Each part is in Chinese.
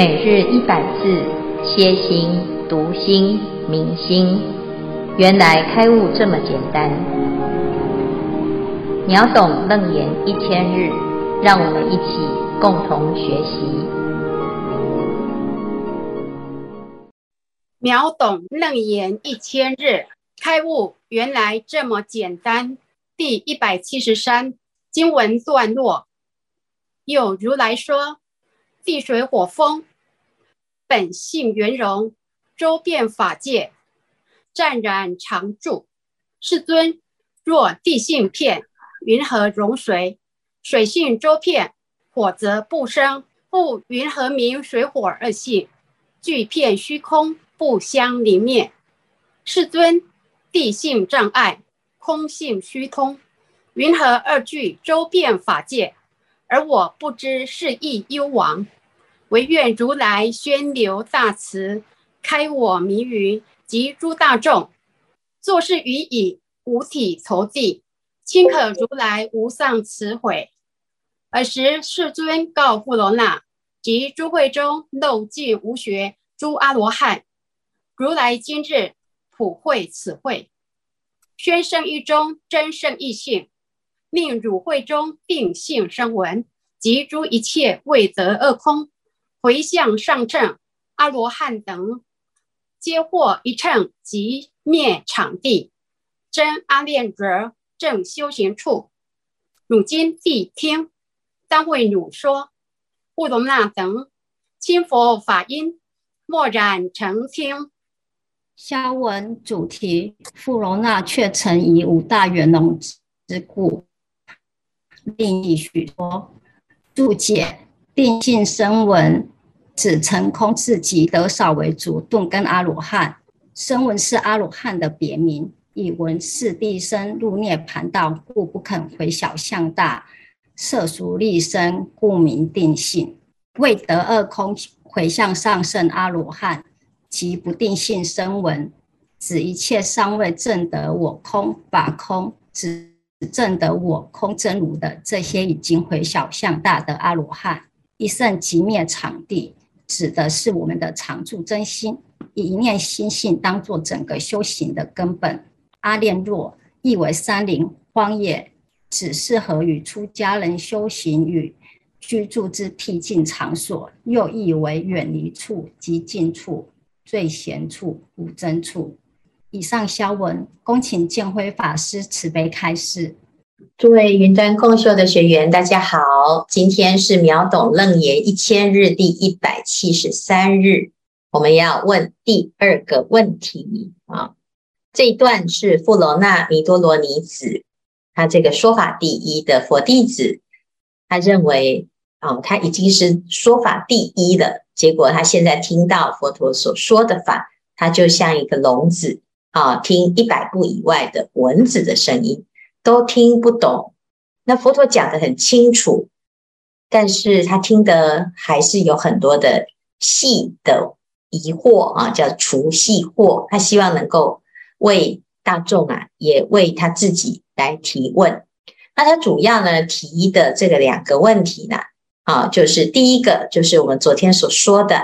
每日一百字，歇心、读心、明心，原来开悟这么简单。秒懂楞严一千日，让我们一起共同学习。秒懂楞严一千日，开悟原来这么简单。第一百七十三经文段落，有如来说。地水火风，本性圆融，周遍法界，湛然常住。世尊，若地性片，云何容水？水性周遍，火则不生。复云何名水火二性俱片虚空，不相离灭？世尊，地性障碍，空性虚通，云何二俱周遍法界？而我不知是义幽王，唯愿如来宣流大慈，开我迷云及诸大众，作是语已，五体投地，亲可如来无上慈悔。尔时世尊告富罗那及诸会中漏尽无学诸阿罗汉，如来今日普会此会，宣圣一中真胜义性，令汝会中定性声闻。及诸一切未得二空，回向上乘阿罗汉等，皆获一乘即灭场地，真阿练若正修行处。汝今谛听，当为汝说。富罗那等亲佛法音，默然承听。消文主题：富罗那却曾以五大圆融之故，另译许多。注解：定性声闻指成空自己得少为主，顿根阿罗汉。声闻是阿罗汉的别名，以闻是地生入涅盘道，故不肯回小向大，摄俗立身，故名定性。未得二空回向上乘阿罗汉，即不定性声闻，指一切尚未证得我空法空，指。证得我空真如的这些已经回小向大的阿罗汉，一圣即灭场地，指的是我们的常住真心，以一念心性当作整个修行的根本。阿练若意为山林荒野，只适合于出家人修行与居住之僻静场所；又意为远离处及近处、最闲处、无争处。以上消文，恭请建辉法师慈悲开示。诸位云端共修的学员，大家好，今天是秒懂楞严一千日第一百七十三日，我们要问第二个问题啊。这一段是富罗那弥多罗尼子，他这个说法第一的佛弟子，他认为啊，他已经是说法第一了，结果他现在听到佛陀所说的法，他就像一个聋子。啊，听一百步以外的蚊子的声音都听不懂。那佛陀讲得很清楚，但是他听得还是有很多的细的疑惑啊，叫除细惑。他希望能够为大众啊，也为他自己来提问。那他主要呢提的这个两个问题呢，啊，就是第一个就是我们昨天所说的。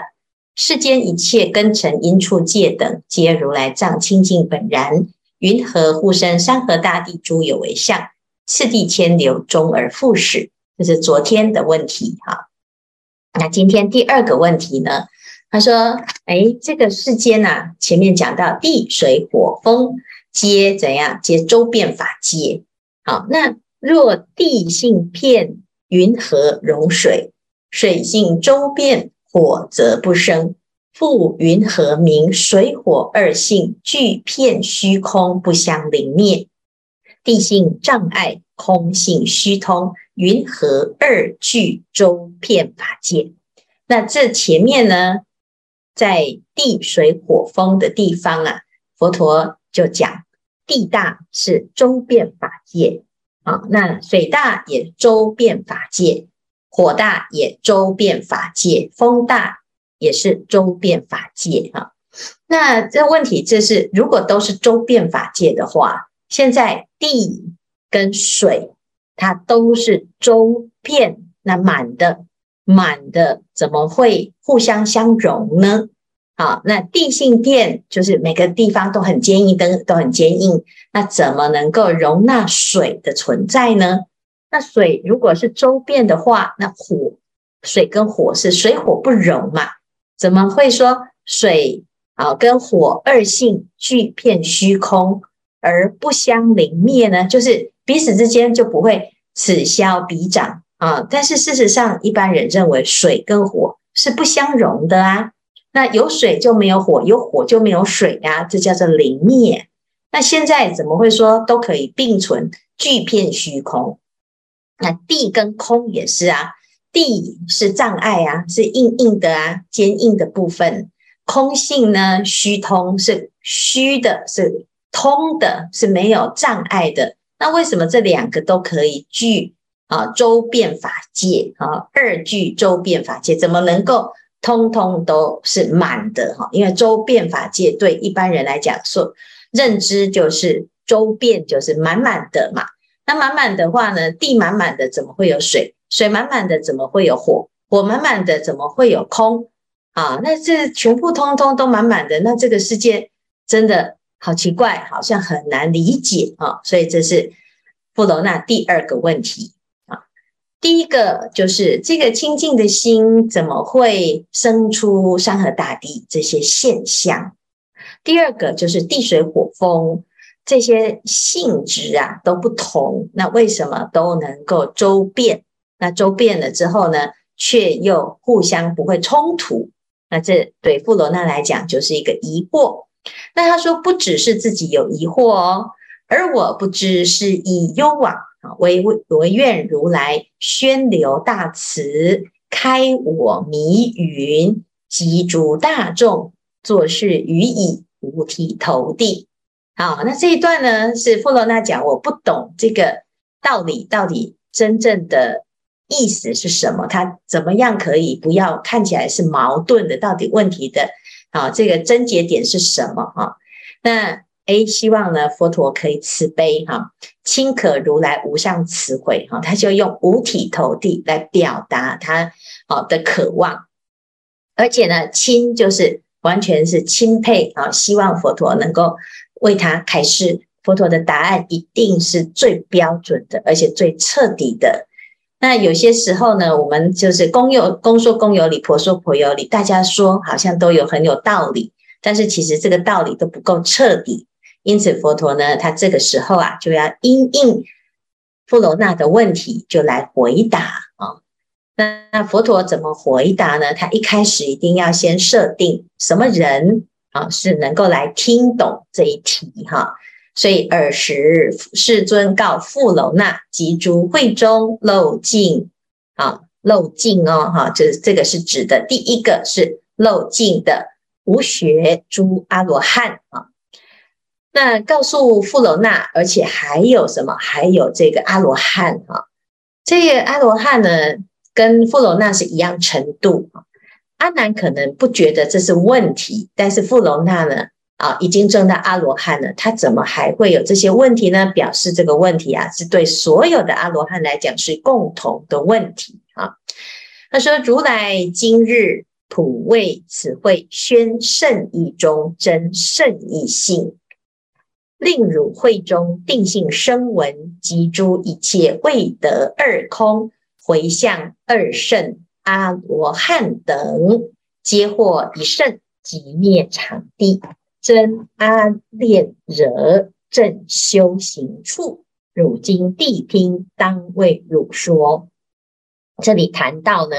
世间一切根尘因处界等，皆如来藏清净本然。云何护生山河大地诸有为相？次第迁流终而复始。这是昨天的问题哈。那今天第二个问题呢？他说：哎，这个世间呐、啊，前面讲到地水火风皆怎样？皆周遍法界。好，那若地性片，云何融水？水性周遍。火则不生，复云何明水火二性俱遍虚空，不相灵灭？地性障碍，空性虚通，云何二俱周遍法界？那这前面呢，在地水火风的地方啊，佛陀就讲地大是周遍法界啊，那水大也周遍法界。火大也周遍法界，风大也是周遍法界啊。那这问题，就是如果都是周遍法界的话，现在地跟水它都是周遍，那满的，满的怎么会互相相融呢？好，那地性电就是每个地方都很坚硬，都都很坚硬，那怎么能够容纳水的存在呢？那水如果是周变的话，那火水跟火是水火不容嘛？怎么会说水啊跟火二性俱片虚空而不相凌灭呢？就是彼此之间就不会此消彼长啊？但是事实上，一般人认为水跟火是不相容的啊。那有水就没有火，有火就没有水啊，这叫做凌灭。那现在怎么会说都可以并存，俱片虚空？那地跟空也是啊，地是障碍啊，是硬硬的啊，坚硬的部分；空性呢，虚通是虚的，是通的，是没有障碍的。那为什么这两个都可以具啊周遍法界啊？二具周遍法界，怎么能够？通通都是满的哈，因为周遍法界对一般人来讲说，认知就是周遍就是满满的嘛。那满满的话呢，地满满的怎么会有水？水满满的怎么会有火？火满满的怎么会有空？啊，那这全部通通都满满的，那这个世界真的好奇怪，好像很难理解啊。所以这是富楼那第二个问题啊。第一个就是这个清净的心怎么会生出山河大地这些现象？第二个就是地水火风这些性质啊都不同，那为什么都能够周遍？那周遍了之后呢，却又互相不会冲突？那这对富罗那来讲就是一个疑惑。那他说不只是自己有疑惑哦，而我不知是以幽往啊。唯唯愿如来宣流大慈，开我迷云，及诸大众，作是语已，五体投地。好，那这一段呢，是富罗那讲，我不懂这个道理，到底真正的意思是什么？他怎么样可以不要看起来是矛盾的？到底问题的啊，这个症结点是什么？哈，那。A，希望呢，佛陀可以慈悲哈，亲可如来无上慈悲哈，他就用五体投地来表达他好的渴望，而且呢，亲就是完全是钦佩啊，希望佛陀能够为他开示，佛陀的答案一定是最标准的，而且最彻底的。那有些时候呢，我们就是公有公说公有理，婆说婆有理，大家说好像都有很有道理，但是其实这个道理都不够彻底。因此，佛陀呢，他这个时候啊，就要因应富罗那的问题，就来回答啊。那那佛陀怎么回答呢？他一开始一定要先设定什么人啊，是能够来听懂这一题哈。所以尔时世尊告富楼那及诸会中漏尽啊，漏尽哦哈，这这个是指的第一个是漏尽的无学诸阿罗汉啊。那告诉富楼那，而且还有什么？还有这个阿罗汉哈，这个阿罗汉呢，跟富楼那是一样程度啊。阿难可能不觉得这是问题，但是富楼那呢，啊，已经证到阿罗汉了，他怎么还会有这些问题呢？表示这个问题啊，是对所有的阿罗汉来讲是共同的问题啊。他说：“如来今日普为此会宣圣意中真胜义性。”令汝会中定性声闻及诸一切未得二空回向二圣阿罗汉等，皆获一圣即灭场地真阿练惹正修行处。汝今谛听，当为汝说。这里谈到呢，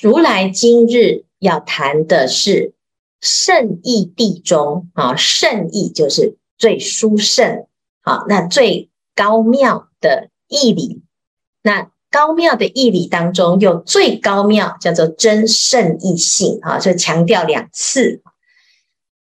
如来今日要谈的是胜义谛中啊，胜义就是。最殊胜，啊，那最高妙的义理，那高妙的义理当中，又最高妙叫做真胜义性，啊，就强调两次。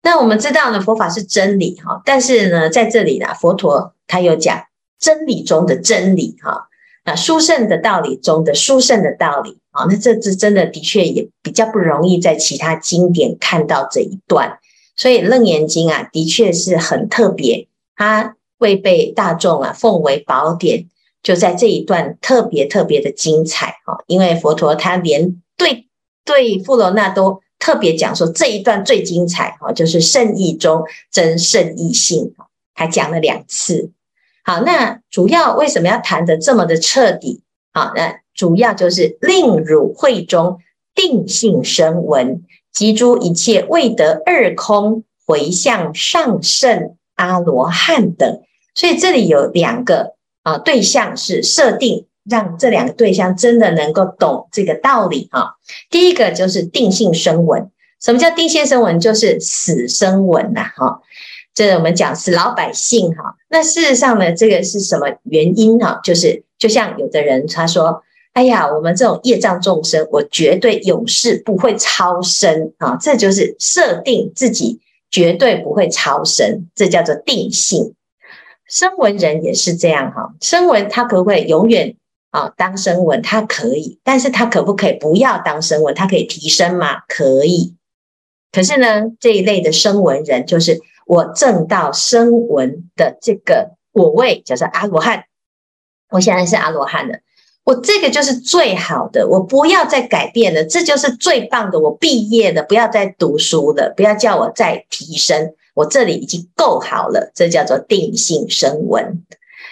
那我们知道呢，佛法是真理，哈，但是呢，在这里呢，佛陀他又讲真理中的真理，哈，那殊胜的道理中的殊胜的道理，啊，那这这真的的确也比较不容易在其他经典看到这一段。所以《楞严经》啊，的确是很特别，它未被大众啊奉为宝典，就在这一段特别特别的精彩哈，因为佛陀他连对对富罗那都特别讲说这一段最精彩哈，就是圣意中真圣意性，还讲了两次。好，那主要为什么要谈得这么的彻底？好，那主要就是令汝慧中定性生闻，及诸一切未得二空回向上圣阿罗汉等。所以这里有两个。啊，对象是设定，让这两个对象真的能够懂这个道理哈。第一个就是定性声闻，什么叫定性声闻？就是死生闻呐哈。这我们讲死老百姓哈。那事实上呢，这个是什么原因哈？就是就像有的人他说，哎呀，我们这种业障众生，我绝对永世不会超生啊。这就是设定自己绝对不会超生，这叫做定性。声闻人也是这样哈，声闻他可不可以永远啊当声闻？他可以，但是他可不可以不要当声闻？他可以提升吗？可以。可是呢，这一类的声闻人，就是我证到声闻的这个果位，叫做阿罗汉。我现在是阿罗汉了，我这个就是最好的，我不要再改变了，这就是最棒的。我毕业了，不要再读书了，不要叫我再提升。我这里已经够好了，这叫做定性声闻，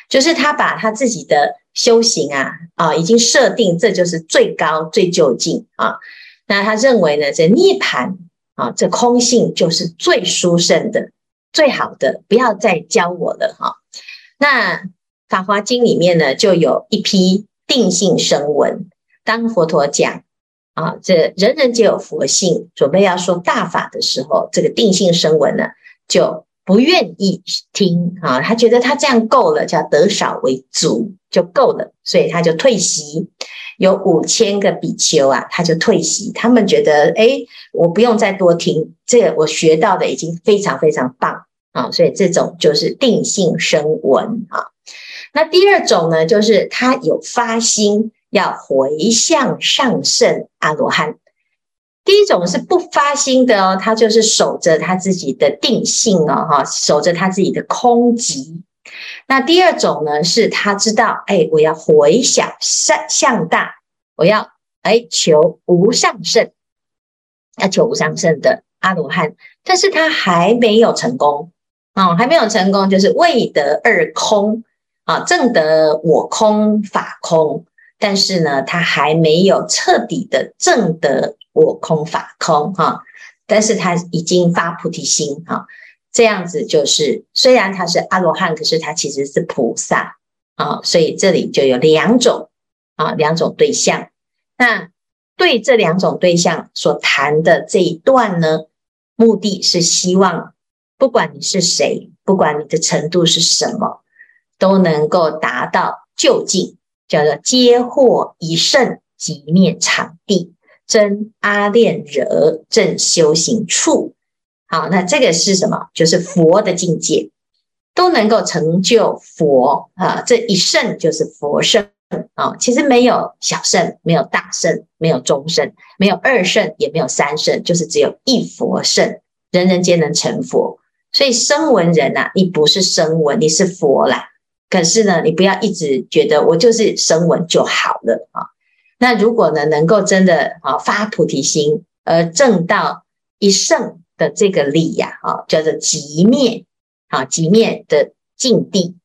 就是他把他自己的修行啊啊，已经设定这就是最高最究竟啊。那他认为呢，这涅槃啊，这空性就是最殊胜的、最好的，不要再教我了哈。那《法华经》里面呢，就有一批定性声闻，当佛陀讲啊，这人人皆有佛性，准备要说大法的时候，这个定性声闻呢。就不愿意听啊，他觉得他这样够了，叫得少为足就够了，所以他就退席。有五千个比丘啊，他就退席。他们觉得，哎，我不用再多听，这个我学到的已经非常非常棒啊，所以这种就是定性声闻啊。那第二种呢，就是他有发心要回向上圣阿罗汉。第一种是不发心的哦，他就是守着他自己的定性哦，哈，守着他自己的空寂。那第二种呢，是他知道，哎，我要回向向大，我要哎求无上圣，要求无上圣的阿罗汉，但是他还没有成功啊，还没有成功，就是未得二空啊，正得我空法空，但是呢，他还没有彻底的正得。我空法空哈，但是他已经发菩提心哈，这样子就是虽然他是阿罗汉，可是他其实是菩萨啊，所以这里就有两种啊，两种对象。那对这两种对象所谈的这一段呢，目的是希望不管你是谁，不管你的程度是什么，都能够达到究竟，叫做皆获一胜，即灭场地。真阿练惹正修行处，好，那这个是什么？就是佛的境界，都能够成就佛啊！这一乘就是佛乘啊！其实没有小乘，没有大乘，没有中乘，没有二乘，也没有三乘，就是只有一佛乘，人人皆能成佛。所以声闻人呐、啊，你不是声闻，你是佛啦。可是呢，你不要一直觉得我就是声闻就好了啊！那如果呢，能够真的啊发菩提心，而证到一圣的这个理呀，啊，叫做极灭啊，极灭的境地，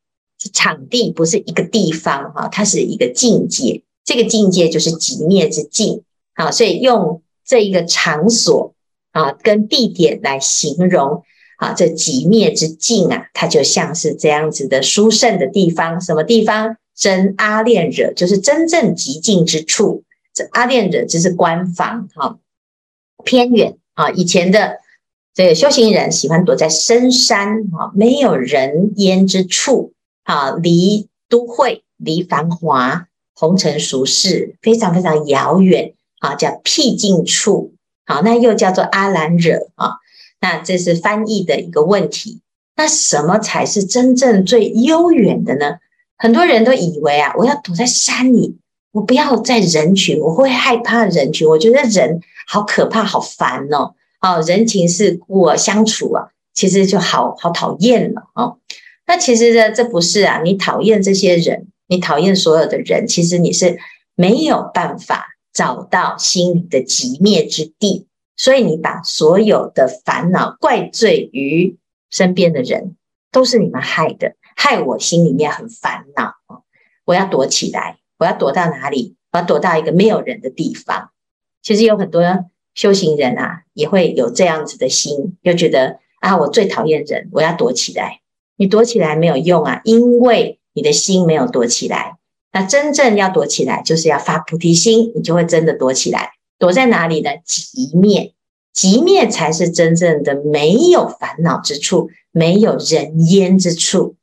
场地不是一个地方哈，它是一个境界，这个境界就是极灭之境啊，所以用这一个场所啊跟地点来形容啊，这极灭之境啊，它就像是这样子的殊胜的地方，什么地方？真阿练惹就是真正极静之处，这阿练惹就是官方哈，偏远啊。以前的这个修行人喜欢躲在深山啊，没有人烟之处啊，离都会、离繁华、红尘俗世非常非常遥远啊，叫僻静处。好，那又叫做阿兰惹啊。那这是翻译的一个问题。那什么才是真正最悠远的呢？很多人都以为啊，我要躲在山里，我不要在人群，我会害怕人群。我觉得人好可怕，好烦哦。哦，人情世故啊，相处啊，其实就好好讨厌了哦。那其实呢，这不是啊，你讨厌这些人，你讨厌所有的人，其实你是没有办法找到心里的极灭之地，所以你把所有的烦恼怪罪于身边的人，都是你们害的，害我心里面很烦恼。我要躲起来，我要躲到哪里？我要躲到一个没有人的地方。其实有很多修行人啊，也会有这样子的心，就觉得啊，我最讨厌人，我要躲起来。你躲起来没有用啊，因为你的心没有躲起来。那真正要躲起来，就是要发菩提心，你就会真的躲起来。躲在哪里呢？极灭，极灭才是真正的没有烦恼之处，没有人烟之处。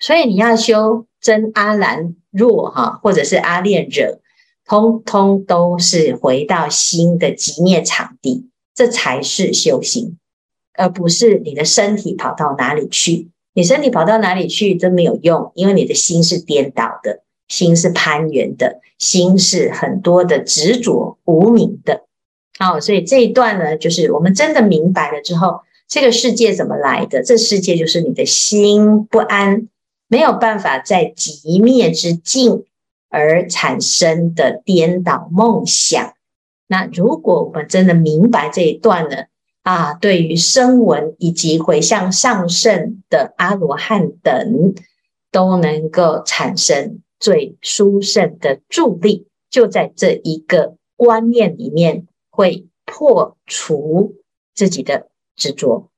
所以你要修真阿兰若哈，或者是阿练惹，通通都是回到心的极灭场地，这才是修行，而不是你的身体跑到哪里去。你身体跑到哪里去真没有用，因为你的心是颠倒的，心是攀缘的，心是很多的执着无明的。好，所以这一段呢，就是我们真的明白了之后，这个世界怎么来的？这世界就是你的心不安，没有办法在极灭之境而产生的颠倒梦想。那如果我们真的明白这一段呢？啊，对于声闻以及回向上圣的阿罗汉等，都能够产生最殊胜的助力，就在这一个观念里面，会破除自己的执着。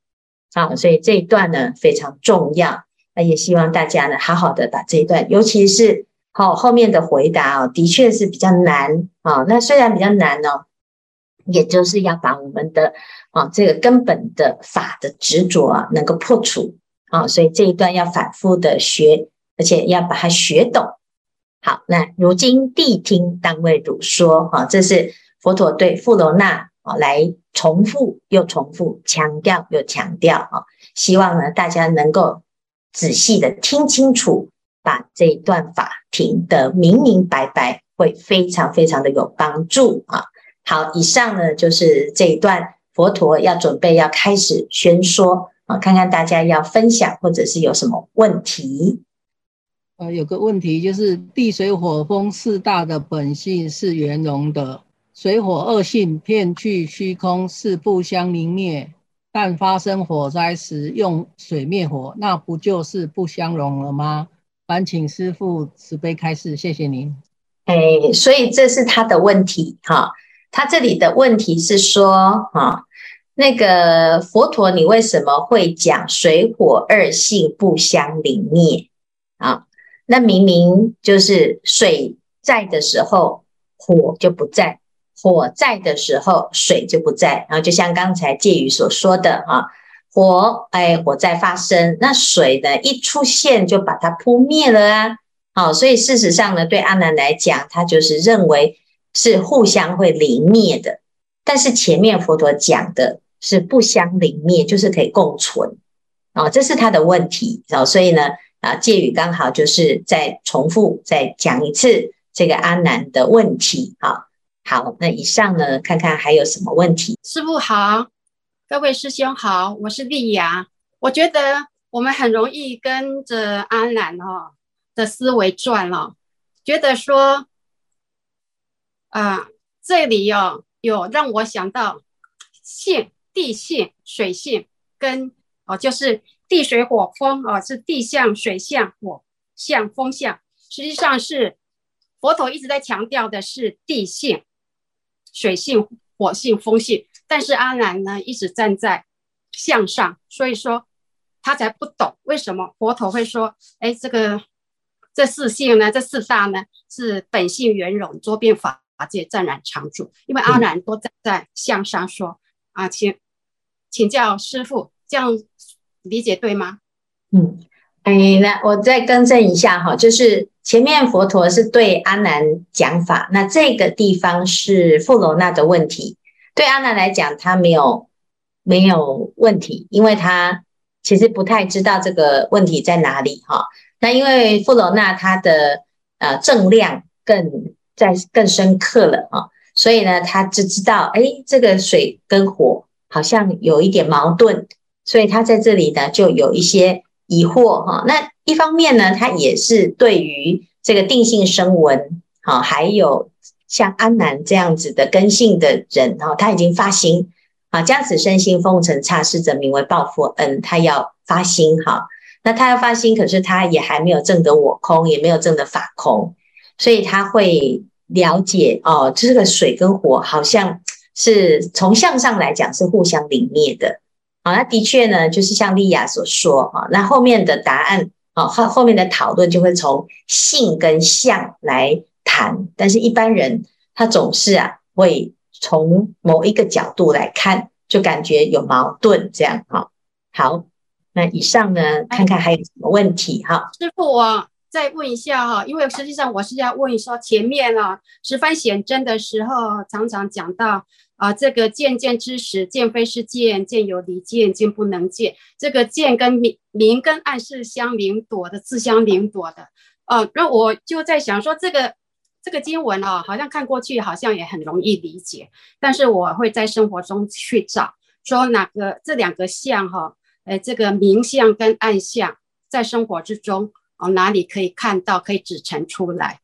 啊，所以这一段呢非常重要，那也希望大家呢好好的把这一段，尤其是好后面的回答啊，的确是比较难啊。那虽然比较难哦，也就是要把我们的。啊，这个根本的法的执着啊，能够破除啊，所以这一段要反复的学，而且要把它学懂。好，那如今谛听当为汝说，啊，这是佛陀对富罗那啊来重复又重复，强调又强调啊，希望呢大家能够仔细的听清楚，把这一段法听得明明白白，会非常非常的有帮助啊。好，以上呢就是这一段。佛陀要准备要开始宣说啊，看看大家要分享或者是有什么问题。呃，有个问题就是地水火风四大的本性是圆融的，水火二性遍去虚空是不相凌灭，但发生火灾时用水灭火，那不就是不相容了吗？烦请师父慈悲开示，谢谢您。哎，所以这是他的问题哈。他这里的问题是说，啊，那个佛陀，你为什么会讲水火二性不相凌灭啊？那明明就是水在的时候，火就不在；火在的时候，水就不在。然后就像刚才戒语所说的，哈，火，哎，火在发生，那水呢，一出现就把它扑灭了啊。好，所以事实上呢，对阿难来讲，他就是认为。是互相会凌灭的，但是前面佛陀讲的是不相凌灭，就是可以共存啊，这是他的问题啊，所以呢啊，借语刚好就是再重复再讲一次这个阿难的问题啊。好，那以上呢，看看还有什么问题？师父好，各位师兄好，我是丽雅。我觉得我们很容易跟着阿难哦的思维转了，觉得说。啊，这里有、哦、有让我想到性、地性、水性跟哦，就是地水火风哦，是地相、水相、火相、风相。实际上是佛陀一直在强调的是地性、水性、火性、风性，但是阿难呢一直站在向上，所以说他才不懂为什么佛陀会说，哎，这个这四性呢，这四大呢是本性圆融，周遍法。界湛然常住，因为阿难都在在向上说、嗯、啊，请请教师傅，这样理解对吗？嗯，哎，那我再更正一下哈，就是前面佛陀是对阿难讲法，那这个地方是富罗那的问题，对阿难来讲，他没有没有问题，因为他其实不太知道这个问题在哪里哈。那因为富罗那他的呃正量更。在更深刻了啊，所以呢，他就知道，哎，这个水跟火好像有一点矛盾，所以他在这里呢，就有一些疑惑哈。那一方面呢，他也是对于这个定性声闻啊，还有像安南这样子的根性的人哈，他已经发心啊，将此身心奉承差事者，名为报佛恩。他要发心哈，那他要发心，可是他也还没有证得我空，也没有证得法空，所以他会了解哦，这个水跟火好像是从相上来讲是互相泯灭的。好，那的确呢，就是像莉亚所说哈，那后面的答案。好，后后面的讨论就会从性跟相来谈，但是一般人他总是啊会从某一个角度来看，就感觉有矛盾这样哈。好，那以上呢，看看还有什么问题哈？师傅，我再问一下哈，因为实际上我是要问说前面啊十番显真的时候，常常讲到。啊，这个见见之时，见非是见，见有离见，见不能见。这个见跟明明跟暗是相邻躲的，自相邻躲的。呃、那我就在想说，这个这个经文啊，好像看过去好像也很容易理解，但是我会在生活中去找，说哪个这两个相哈，呃，这个明相跟暗相，在生活之中哦、哪里可以看到，可以指陈出来？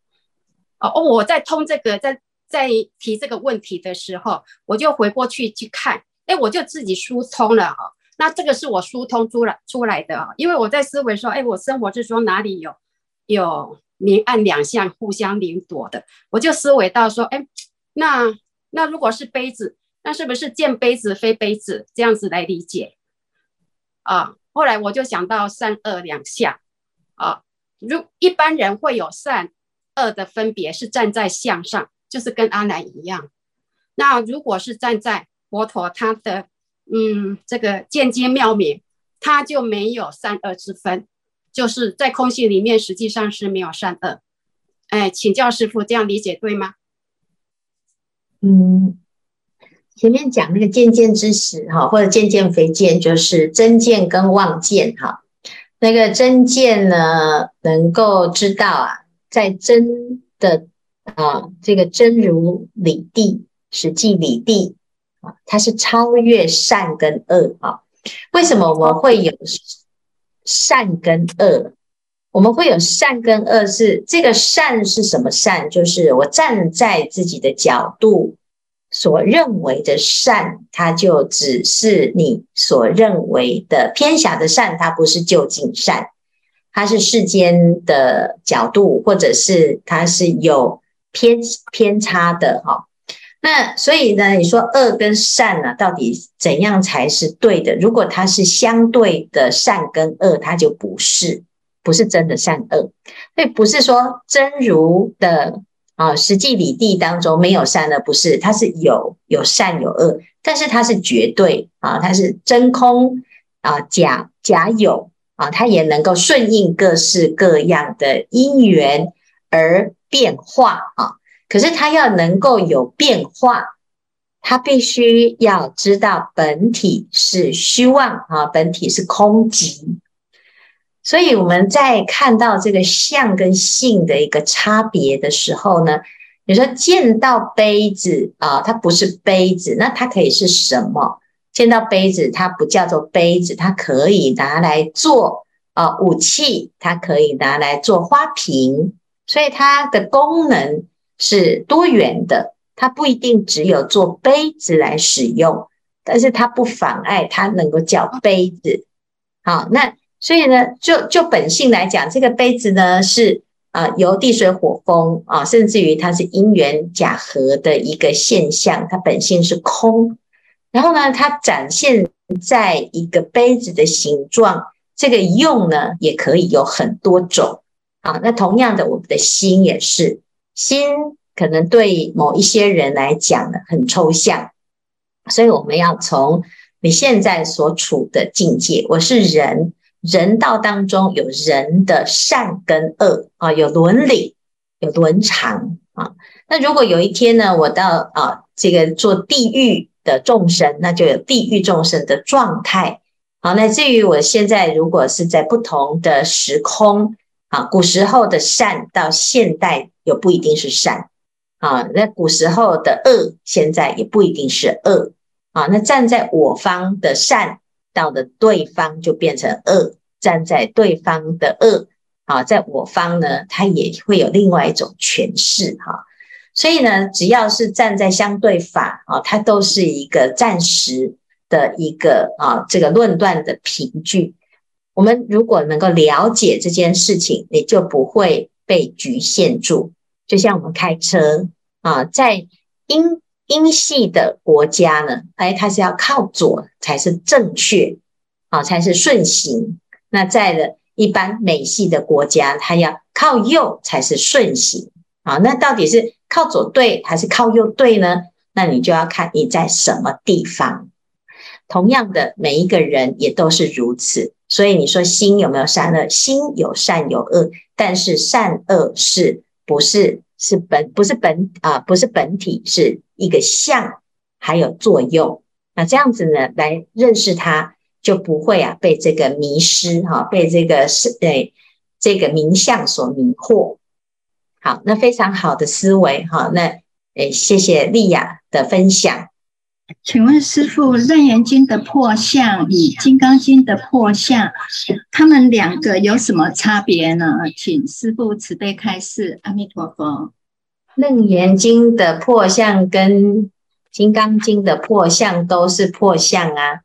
哦，我在通这个在。在提这个问题的时候，我就回过去去看，哎，我就自己疏通了哦。那这个是我疏通出来出来的，因为我在思维说，哎，我生活之中哪里有有明暗两相互相邻躲的，我就思维到说，哎，那那如果是杯子，那是不是见杯子非杯子这样子来理解？啊，后来我就想到善恶两相啊，如一般人会有善恶的分别，是站在相上。就是跟阿难一样，那如果是站在佛陀他的嗯这个见机妙明，他就没有善恶之分，就是在空性里面实际上是没有善恶。哎，请教师傅，这样理解对吗？嗯，前面讲那个见见之时哈，或者见见非见，就是真见跟妄见哈。那个真见呢，能够知道啊，在真的。啊，这个真如理地，实际理地啊，它是超越善跟恶啊。为什么我们会有善跟恶？我们会有善跟恶是，是这个善是什么善？就是我站在自己的角度所认为的善，它就只是你所认为的偏狭的善，它不是究竟善，它是世间的角度，或者是它是有。偏偏差的哈，那所以呢，你说恶跟善呢，到底怎样才是对的？如果它是相对的善跟恶，它就不是，不是真的善恶。所以不是说真如的啊，实际理地当中没有善恶，不是，它是有有善有恶，但是它是绝对啊，它是真空啊，假假有啊，它也能够顺应各式各样的因缘而。变化啊，可是他要能够有变化，他必须要知道本体是虚妄啊，本体是空寂。所以我们在看到这个相跟性的一个差别的时候呢，你说见到杯子啊，它不是杯子，那它可以是什么？见到杯子，它不叫做杯子，它可以拿来做啊武器，它可以拿来做花瓶。所以它的功能是多元的，它不一定只有做杯子来使用，但是它不妨碍它能够叫杯子。好，那所以呢，就就本性来讲，这个杯子呢是啊由地水火风啊，甚至于它是因缘假合的一个现象，它本性是空。然后呢，它展现在一个杯子的形状，这个用呢也可以有很多种。啊，那同样的，我们的心也是，心可能对某一些人来讲呢很抽象，所以我们要从你现在所处的境界，我是人，人道当中有人的善跟恶啊，有伦理，有伦常啊。那如果有一天呢，我到啊这个做地狱的众生，那就有地狱众生的状态。好，那至于我现在如果是在不同的时空。啊，古时候的善到现代又不一定是善啊，那古时候的恶现在也不一定是恶啊。那站在我方的善到的对方就变成恶站在对方的恶啊，在我方呢，他也会有另外一种诠释哈。所以呢，只要是站在相对法啊，它都是一个暂时的一个啊这个论断的凭据。我们如果能够了解这件事情，你就不会被局限住。就像我们开车啊，在英英系的国家呢，哎，它是要靠左才是正确啊，才是顺行。那在了一般美系的国家，它要靠右才是顺行啊。那到底是靠左对还是靠右对呢？那你就要看你在什么地方。同样的，每一个人也都是如此。所以你说心有没有善恶？心有善有恶，但是善恶是不是是本不是本啊？不是本体，是一个相，还有作用。那这样子呢，来认识它，就不会啊被这个迷失哈、被这个是对这个名相所迷惑。好，那非常好的思维哈、那诶，谢谢丽雅的分享。请问师父，《楞严经》的破相与《金刚经》的破相，他们两个有什么差别呢？请师父慈悲开示。阿弥陀佛。《楞严经》的破相跟《金刚经》的破相都是破相啊，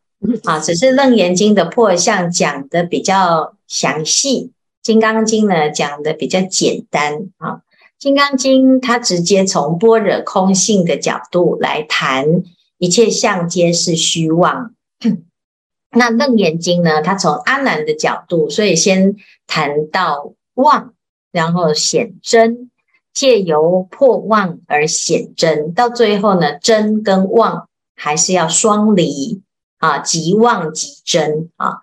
啊，只是《楞严经》的破相讲的比较详细，《金刚经》呢讲的比较简单啊。《金刚经》它直接从般若空性的角度来谈。一切相皆是虚妄。那《楞严经》呢？它从阿难的角度，所以先谈到妄，然后显真，借由破妄而显真，到最后呢，真跟妄还是要双离啊，即妄即真啊。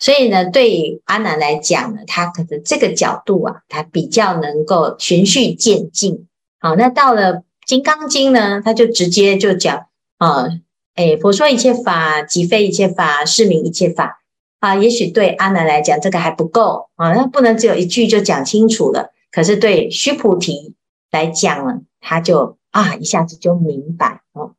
所以呢，对阿难来讲呢，他可能这个角度啊，他比较能够循序渐进。好，那到了《金刚经》呢，他就直接就讲。啊，诶，佛说一切法即非一切法，是名一切法啊。也许对阿难来讲，这个还不够啊，那不能只有一句就讲清楚了。可是对须菩提来讲呢，他就啊一下子就明白哦。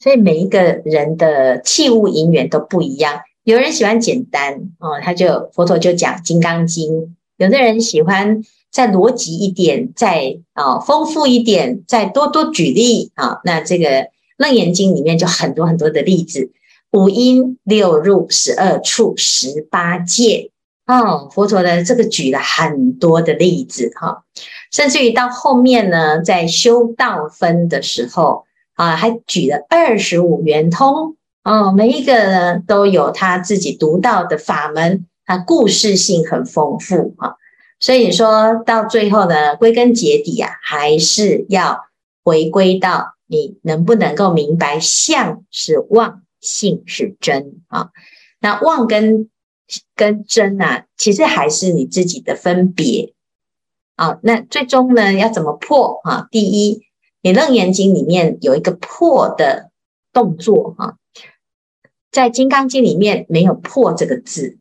所以每一个人的器物因缘都不一样，有人喜欢简单哦，他就佛陀就讲《金刚经》；有的人喜欢再逻辑一点，再啊丰富一点，再多多举例啊。那这个。楞严经里面就很多很多的例子，五音六入十二处十八界哦，佛陀的这个举了很多的例子哈，甚至于到后面呢，在修道分的时候啊，还举了二十五圆通哦，每一个呢都有他自己独到的法门，它故事性很丰富哈，所以说到最后呢，归根结底啊，还是要回归到。你能不能够明白相是妄，性是真啊？那妄跟跟真啊，其实还是你自己的分别啊。那最终呢，要怎么破啊？第一，你《楞严经》里面有一个破的动作啊，在《金刚经》里面没有破这个字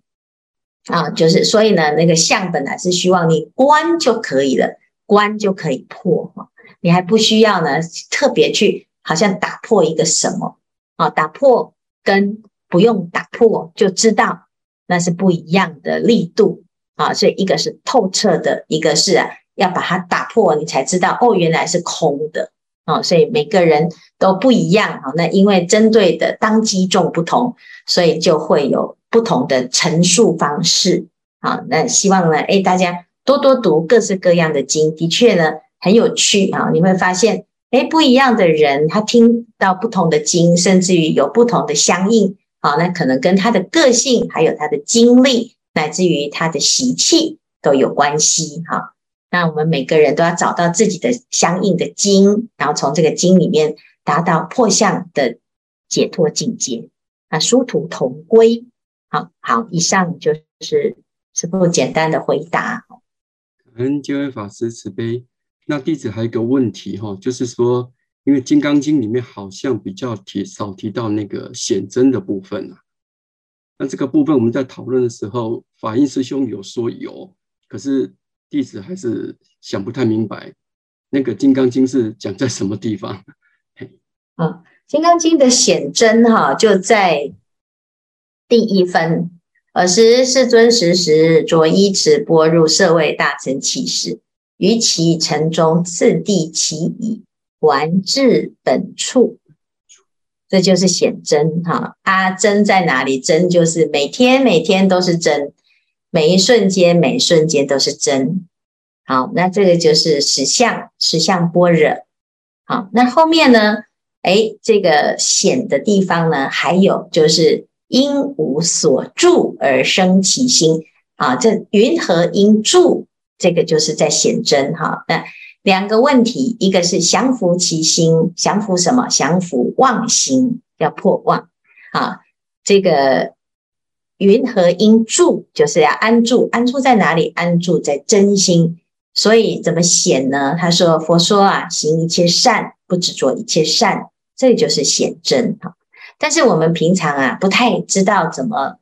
啊，就是所以呢，那个相本来是希望，你观就可以了，观就可以破哈。你还不需要呢，特别去好像打破一个什么啊？打破跟不用打破就知道那是不一样的力度啊。所以一个是透彻的，一个是要把它打破，你才知道哦，原来是空的啊。所以每个人都不一样啊。那因为针对的当机众不同，所以就会有不同的陈述方式啊。那希望呢，诶，大家多多读各式各样的经，的确呢。很有趣啊！你会发现，诶，不一样的人，他听到不同的经，甚至于有不同的相应啊，那可能跟他的个性，还有他的经历，乃至于他的习气都有关系哈。那我们每个人都要找到自己的相应的经，然后从这个经里面达到破相的解脱境界，啊，殊途同归。好好，以上就是师父简单的回答。感恩见辉法师慈悲。那弟子还有一个问题哈，就是说，因为《金刚经》里面好像比较提少提到那个显真的部分啊。那这个部分我们在讨论的时候，法印师兄有说有，可是弟子还是想不太明白，那个《金刚经》是讲在什么地方？啊，《金刚经》的显真哈，就在第一分尔时世尊时时着衣持钵入舍卫大乘起时，于其城中次第起已，还至本处。这就是显真哈啊！真在哪里？真就是每天每天都是真，每一瞬间每一瞬间都是真。好，那这个就是实相，实相般若。好，那后面呢？哎，这个显的地方呢，还有就是因无所住而生其心啊。这云何应住？这个就是在显真哈。那两个问题，一个是降伏其心，降伏什么？降伏妄心，要破妄啊。这个云何应住？就是要安住，安住在哪里？安住在真心。所以怎么显呢？他说：“佛说啊，行一切善，不执着一切善，这就是显真哈。但是我们平常啊，不太知道怎么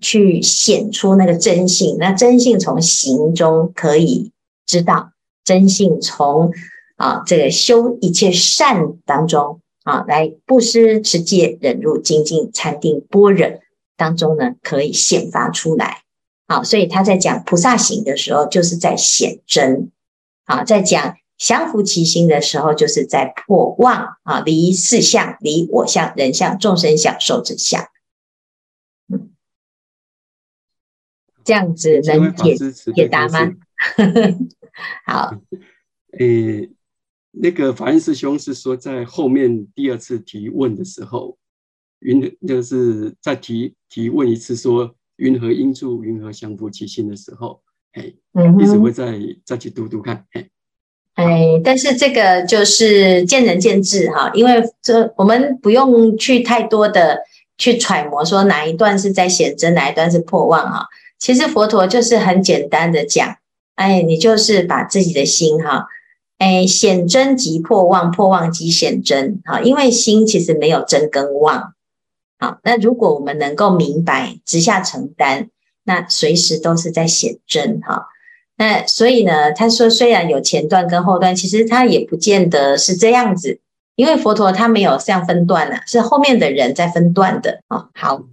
去显出那个真性。那真性从行中可以知道。”真性从啊，这个修一切善当中啊，来布施、持戒、忍辱、精进、禅定、般若当中呢，可以显发出来。好，所以他在讲菩萨行的时候，就是在显真；啊，在讲降伏其心的时候，就是在破妄啊，离四相、离我相、人相、众生相、寿者相。这样子能解解答吗？好，诶，那个法印师兄是说，在后面第二次提问的时候，云就是再提提问一次，说云何应住，云何降伏其心的时候，哎，一直会再再去读读看，哎，哎，但是这个就是见仁见智哈，因为这我们不用去太多的去揣摩，说哪一段是在显真，哪一段是破妄哈。其实佛陀就是很简单的讲。哎，你就是把自己的心哈，哎，显真即破妄，破妄即显真啊。因为心其实没有真跟妄，好，那如果我们能够明白，直下承担，那随时都是在显真哈。那所以呢，他说虽然有前段跟后段，其实他也不见得是这样子，因为佛陀他没有这样分段呢，是后面的人在分段的啊。好，